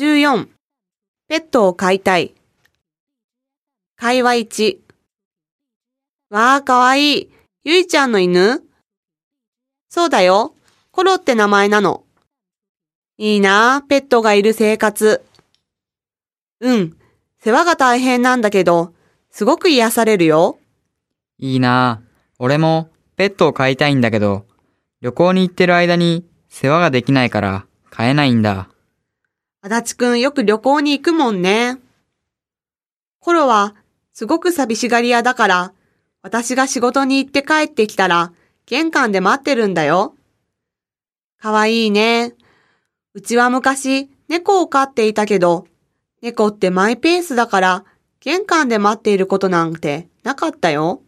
14ペットを飼いたい会話1わあ、かわいい。ゆいちゃんの犬そうだよ。コロって名前なの。いいなあ、ペットがいる生活。うん、世話が大変なんだけど、すごく癒されるよ。いいな。俺もペットを飼いたいんだけど、旅行に行ってる間に世話ができないから飼えないんだ。足立くんよく旅行に行くもんね。コロはすごく寂しがり屋だから、私が仕事に行って帰ってきたら玄関で待ってるんだよ。かわいいね。うちは昔猫を飼っていたけど、猫ってマイペースだから玄関で待っていることなんてなかったよ。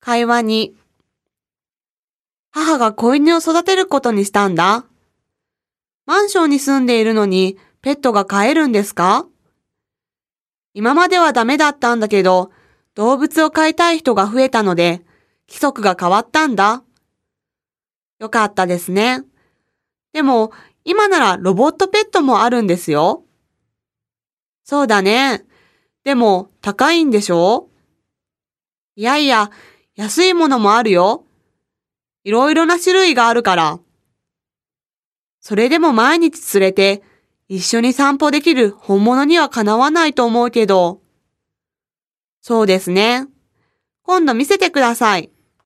会話に母が子犬を育てることにしたんだ。マンションに住んでいるのにペットが飼えるんですか？今まではダメだったんだけど、動物を飼いたい人が増えたので、規則が変わったんだ。よかったですね。でも、今ならロボットペットもあるんですよ。そうだね。でも、高いんでしょ？いやいや、安いものもあるよ。いろいろな種類があるから。それでも毎日連れて一緒に散歩できる本物にはかなわないと思うけど。そうですね。今度見せてください。